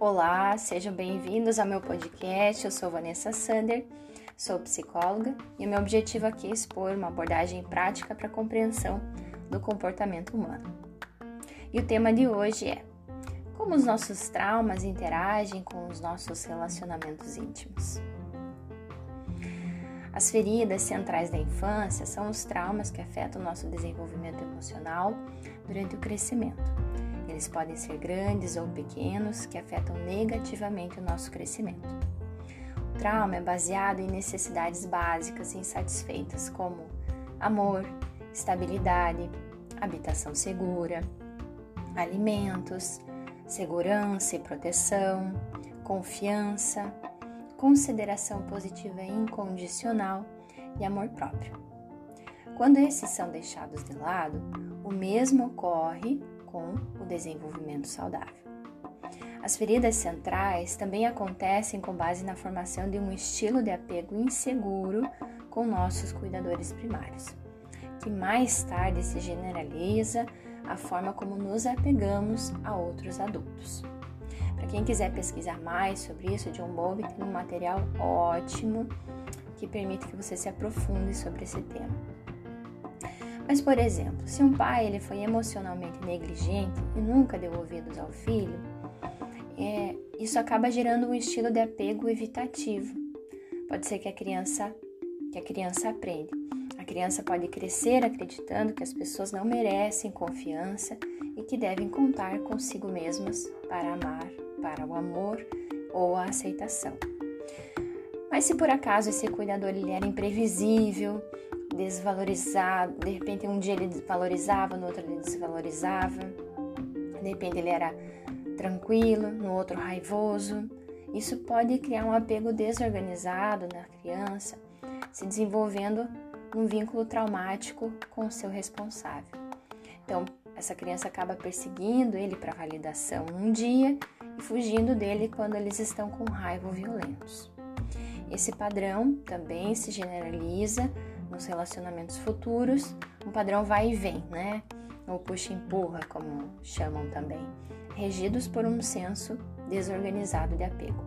Olá, sejam bem-vindos ao meu podcast. Eu sou Vanessa Sander, sou psicóloga e o meu objetivo aqui é expor uma abordagem prática para a compreensão do comportamento humano. E o tema de hoje é como os nossos traumas interagem com os nossos relacionamentos íntimos. As feridas centrais da infância são os traumas que afetam o nosso desenvolvimento emocional durante o crescimento eles podem ser grandes ou pequenos, que afetam negativamente o nosso crescimento. O trauma é baseado em necessidades básicas insatisfeitas, como amor, estabilidade, habitação segura, alimentos, segurança e proteção, confiança, consideração positiva e incondicional e amor próprio. Quando esses são deixados de lado, o mesmo ocorre com o desenvolvimento saudável. As feridas centrais também acontecem com base na formação de um estilo de apego inseguro com nossos cuidadores primários, que mais tarde se generaliza a forma como nos apegamos a outros adultos. Para quem quiser pesquisar mais sobre isso, John Bowlby tem um material ótimo que permite que você se aprofunde sobre esse tema. Mas, por exemplo, se um pai ele foi emocionalmente negligente e nunca deu ouvidos ao filho, é, isso acaba gerando um estilo de apego evitativo. Pode ser que a criança que a criança aprende. A criança pode crescer acreditando que as pessoas não merecem confiança e que devem contar consigo mesmas para amar, para o amor ou a aceitação. Mas se por acaso esse cuidador ele era imprevisível, desvalorizado, de repente um dia ele valorizava, no outro ele desvalorizava, de repente ele era tranquilo, no outro raivoso. Isso pode criar um apego desorganizado na criança, se desenvolvendo um vínculo traumático com o seu responsável. Então, essa criança acaba perseguindo ele para validação um dia e fugindo dele quando eles estão com raiva ou violentos. Esse padrão também se generaliza nos relacionamentos futuros, um padrão vai e vem, né? Ou puxa e empurra, como chamam também, regidos por um senso desorganizado de apego.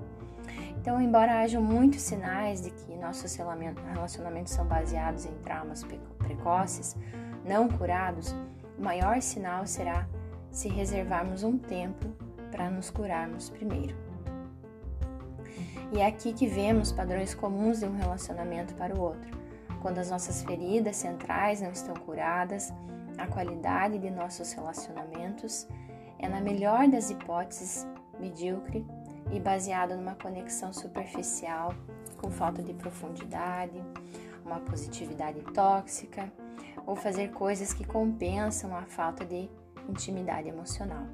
Então, embora hajam muitos sinais de que nossos relacionamentos são baseados em traumas precoces, não curados, o maior sinal será se reservarmos um tempo para nos curarmos primeiro. E é aqui que vemos padrões comuns de um relacionamento para o outro. Quando as nossas feridas centrais não estão curadas, a qualidade de nossos relacionamentos é, na melhor das hipóteses, medíocre e baseado numa conexão superficial, com falta de profundidade, uma positividade tóxica ou fazer coisas que compensam a falta de intimidade emocional.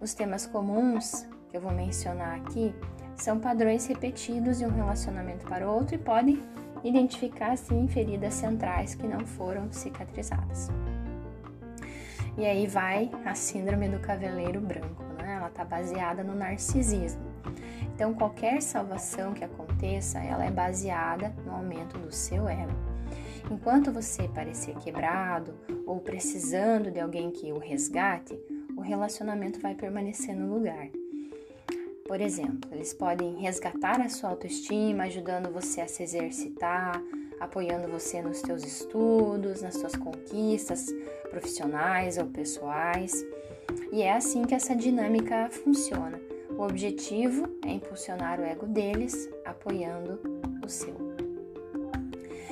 Os temas comuns que eu vou mencionar aqui são padrões repetidos de um relacionamento para outro e podem identificar sim feridas centrais que não foram cicatrizadas. E aí vai a síndrome do cavaleiro branco, né? Ela está baseada no narcisismo. Então, qualquer salvação que aconteça, ela é baseada no aumento do seu ego. Enquanto você parecer quebrado ou precisando de alguém que o resgate, o relacionamento vai permanecer no lugar. Por exemplo, eles podem resgatar a sua autoestima, ajudando você a se exercitar, apoiando você nos seus estudos, nas suas conquistas profissionais ou pessoais. E é assim que essa dinâmica funciona. O objetivo é impulsionar o ego deles, apoiando o seu.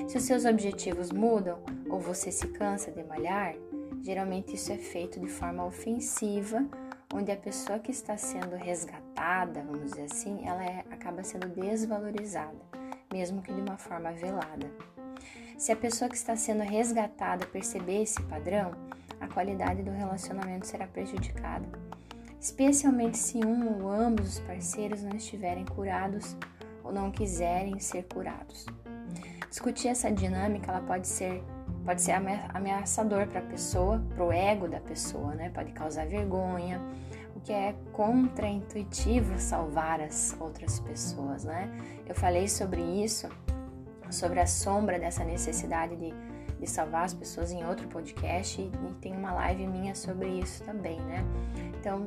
Se os seus objetivos mudam ou você se cansa de malhar, geralmente isso é feito de forma ofensiva onde a pessoa que está sendo resgatada, vamos dizer assim, ela é, acaba sendo desvalorizada, mesmo que de uma forma velada. Se a pessoa que está sendo resgatada perceber esse padrão, a qualidade do relacionamento será prejudicada, especialmente se um ou ambos os parceiros não estiverem curados ou não quiserem ser curados. Discutir essa dinâmica, ela pode ser pode ser ameaçador para a pessoa, para o ego da pessoa, né? Pode causar vergonha, o que é contraintuitivo salvar as outras pessoas, né? Eu falei sobre isso, sobre a sombra dessa necessidade de, de salvar as pessoas em outro podcast e, e tem uma live minha sobre isso também, né? Então,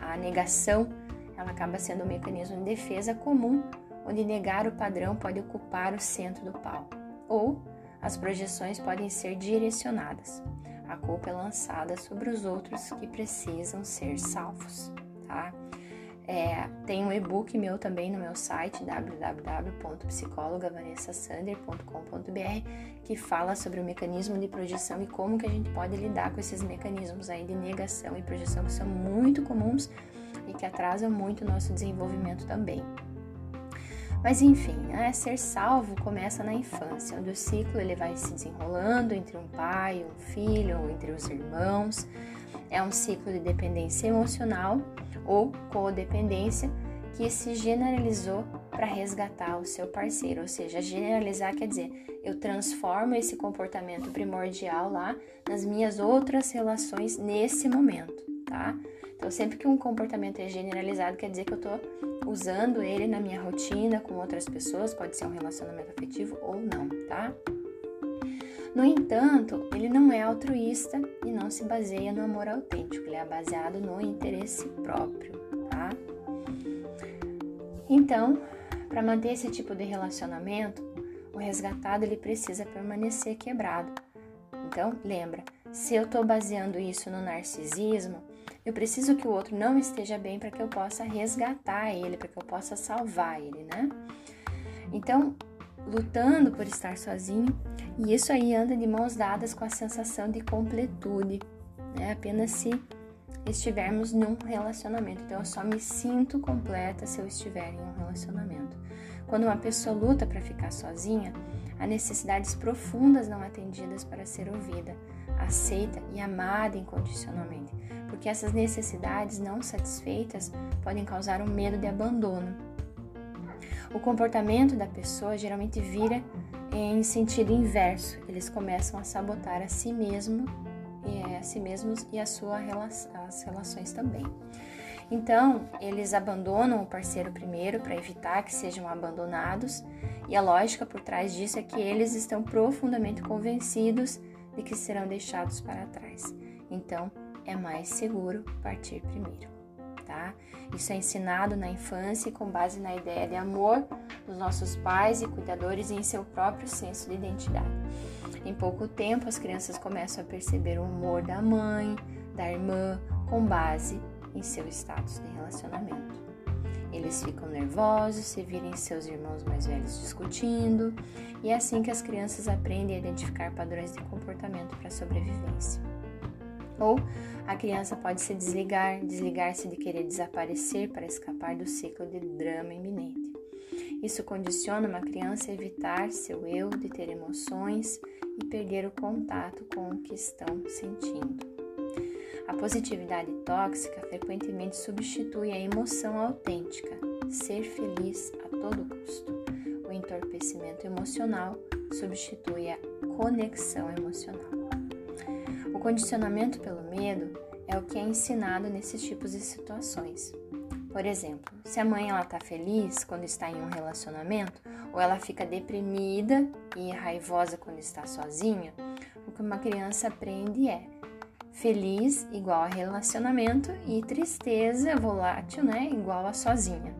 a negação ela acaba sendo um mecanismo de defesa comum, onde negar o padrão pode ocupar o centro do palco, ou as projeções podem ser direcionadas. A culpa é lançada sobre os outros que precisam ser salvos, tá? É, tem um e-book meu também no meu site www.psicologavanessasander.com.br que fala sobre o mecanismo de projeção e como que a gente pode lidar com esses mecanismos aí de negação e projeção que são muito comuns e que atrasam muito o nosso desenvolvimento também. Mas enfim, né, ser salvo começa na infância, onde o ciclo ele vai se desenrolando entre um pai, um filho ou entre os irmãos. É um ciclo de dependência emocional ou codependência que se generalizou para resgatar o seu parceiro, ou seja, generalizar quer dizer eu transformo esse comportamento primordial lá nas minhas outras relações nesse momento, tá? Então, sempre que um comportamento é generalizado, quer dizer que eu estou usando ele na minha rotina com outras pessoas, pode ser um relacionamento afetivo ou não, tá? No entanto, ele não é altruísta e não se baseia no amor autêntico, ele é baseado no interesse próprio, tá? Então, para manter esse tipo de relacionamento, o resgatado ele precisa permanecer quebrado. Então, lembra, se eu estou baseando isso no narcisismo, eu preciso que o outro não esteja bem para que eu possa resgatar ele, para que eu possa salvar ele, né? Então, lutando por estar sozinho, e isso aí anda de mãos dadas com a sensação de completude, né? Apenas se estivermos num relacionamento. Então, eu só me sinto completa se eu estiver em um relacionamento. Quando uma pessoa luta para ficar sozinha, há necessidades profundas não atendidas para ser ouvida, aceita e amada incondicionalmente, porque essas necessidades não satisfeitas podem causar um medo de abandono o comportamento da pessoa geralmente vira em sentido inverso. Eles começam a sabotar a si mesmo, a si mesmos e a sua as relações também. Então, eles abandonam o parceiro primeiro para evitar que sejam abandonados, e a lógica por trás disso é que eles estão profundamente convencidos de que serão deixados para trás. Então, é mais seguro partir primeiro tá? Isso é ensinado na infância com base na ideia de amor dos nossos pais e cuidadores e em seu próprio senso de identidade. Em pouco tempo, as crianças começam a perceber o humor da mãe, da irmã, com base em seu status de relacionamento. Eles ficam nervosos se virem seus irmãos mais velhos discutindo, e é assim que as crianças aprendem a identificar padrões de comportamento para sobrevivência. Ou a criança pode se desligar, desligar-se de querer desaparecer para escapar do ciclo de drama iminente. Isso condiciona uma criança a evitar seu eu de ter emoções e perder o contato com o que estão sentindo. A positividade tóxica frequentemente substitui a emoção autêntica, ser feliz a todo custo. O entorpecimento emocional substitui a conexão emocional. O condicionamento pelo medo é o que é ensinado nesses tipos de situações. Por exemplo, se a mãe ela tá feliz quando está em um relacionamento, ou ela fica deprimida e raivosa quando está sozinha, o que uma criança aprende é feliz igual a relacionamento e tristeza volátil, né, igual a sozinha.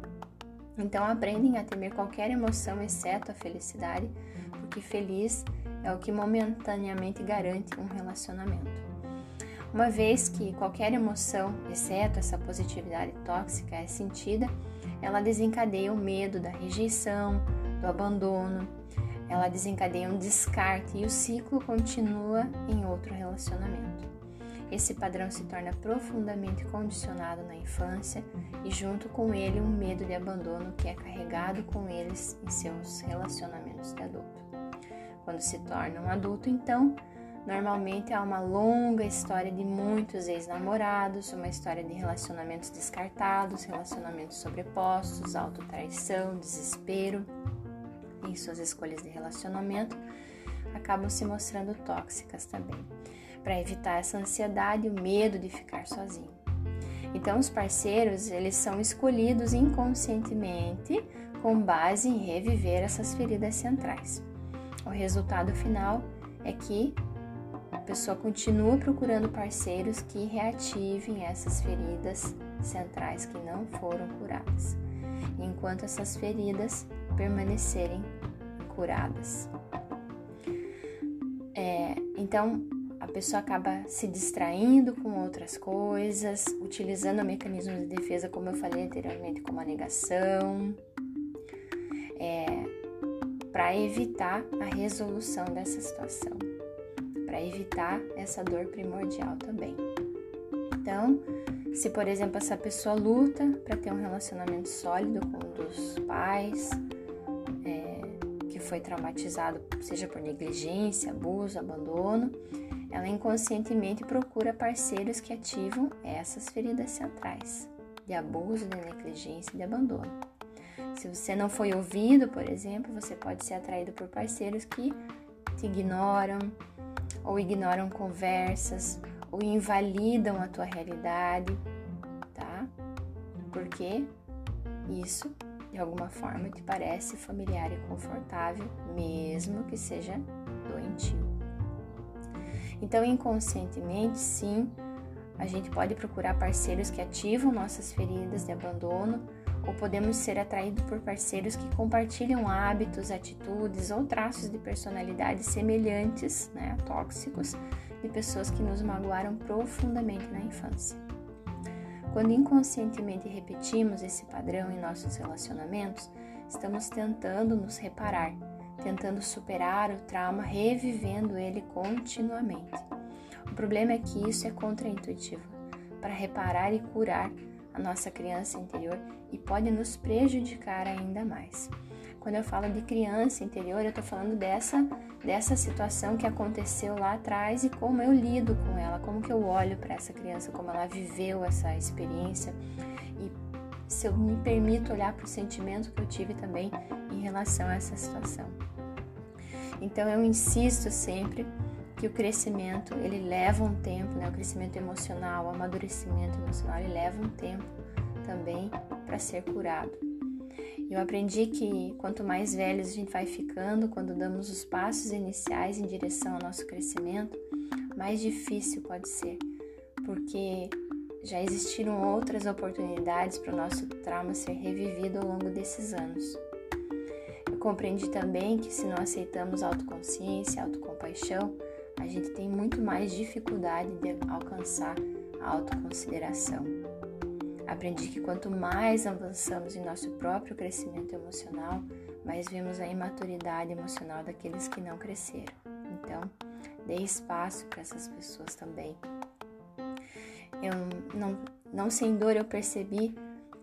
Então aprendem a temer qualquer emoção exceto a felicidade, porque feliz é o que momentaneamente garante um relacionamento. Uma vez que qualquer emoção, exceto essa positividade tóxica, é sentida, ela desencadeia o medo da rejeição, do abandono, ela desencadeia um descarte e o ciclo continua em outro relacionamento. Esse padrão se torna profundamente condicionado na infância e, junto com ele, um medo de abandono que é carregado com eles em seus relacionamentos de adulto. Quando se torna um adulto, então, normalmente há uma longa história de muitos ex-namorados, uma história de relacionamentos descartados, relacionamentos sobrepostos, autotraição, desespero em suas escolhas de relacionamento, acabam se mostrando tóxicas também, para evitar essa ansiedade e o medo de ficar sozinho. Então, os parceiros, eles são escolhidos inconscientemente com base em reviver essas feridas centrais. O resultado final é que a pessoa continua procurando parceiros que reativem essas feridas centrais que não foram curadas, enquanto essas feridas permanecerem curadas. É, então, a pessoa acaba se distraindo com outras coisas, utilizando mecanismos de defesa, como eu falei anteriormente, como a negação, é, para evitar a resolução dessa situação, para evitar essa dor primordial também. Então, se por exemplo essa pessoa luta para ter um relacionamento sólido com um dos pais, é, que foi traumatizado, seja por negligência, abuso, abandono, ela inconscientemente procura parceiros que ativam essas feridas centrais de abuso, de negligência e de abandono. Se você não foi ouvido, por exemplo, você pode ser atraído por parceiros que te ignoram, ou ignoram conversas, ou invalidam a tua realidade, tá? Porque isso, de alguma forma, te parece familiar e confortável, mesmo que seja doentio. Então, inconscientemente, sim, a gente pode procurar parceiros que ativam nossas feridas de abandono ou podemos ser atraídos por parceiros que compartilham hábitos, atitudes ou traços de personalidade semelhantes, né, tóxicos, de pessoas que nos magoaram profundamente na infância. Quando inconscientemente repetimos esse padrão em nossos relacionamentos, estamos tentando nos reparar, tentando superar o trauma, revivendo ele continuamente. O problema é que isso é contraintuitivo. Para reparar e curar a nossa criança interior, e pode nos prejudicar ainda mais. Quando eu falo de criança interior, eu estou falando dessa, dessa situação que aconteceu lá atrás e como eu lido com ela, como que eu olho para essa criança, como ela viveu essa experiência e se eu me permito olhar para o sentimento que eu tive também em relação a essa situação. Então eu insisto sempre que o crescimento ele leva um tempo, né? O crescimento emocional, o amadurecimento emocional, ele leva um tempo também para ser curado. Eu aprendi que quanto mais velhos a gente vai ficando, quando damos os passos iniciais em direção ao nosso crescimento, mais difícil pode ser, porque já existiram outras oportunidades para o nosso trauma ser revivido ao longo desses anos. Eu compreendi também que se não aceitamos autoconsciência, autocompaixão, a gente tem muito mais dificuldade de alcançar a autoconsideração. Aprendi que quanto mais avançamos em nosso próprio crescimento emocional, mais vemos a imaturidade emocional daqueles que não cresceram. Então, dê espaço para essas pessoas também. Eu não, não sem dor eu percebi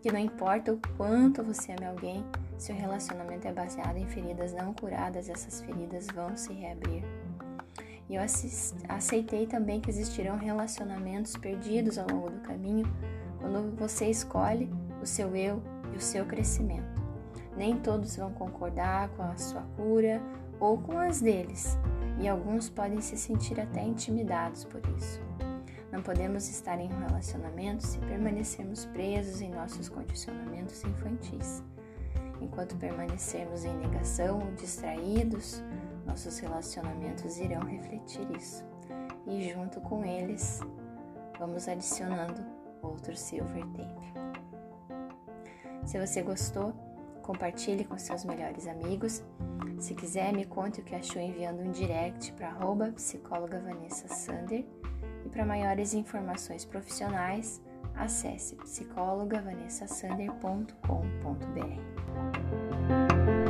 que não importa o quanto você ame alguém, se o relacionamento é baseado em feridas não curadas, essas feridas vão se reabrir. E eu aceitei também que existirão relacionamentos perdidos ao longo do caminho quando você escolhe o seu eu e o seu crescimento. Nem todos vão concordar com a sua cura ou com as deles, e alguns podem se sentir até intimidados por isso. Não podemos estar em um relacionamento se permanecermos presos em nossos condicionamentos infantis. Enquanto permanecermos em negação ou distraídos, nossos relacionamentos irão refletir isso. E junto com eles, vamos adicionando outro silver tape. Se você gostou, compartilhe com seus melhores amigos. Se quiser, me conte o que achou enviando um direct para arroba psicóloga Vanessa Sander. E para maiores informações profissionais, acesse psicólogavanissasander.com.br.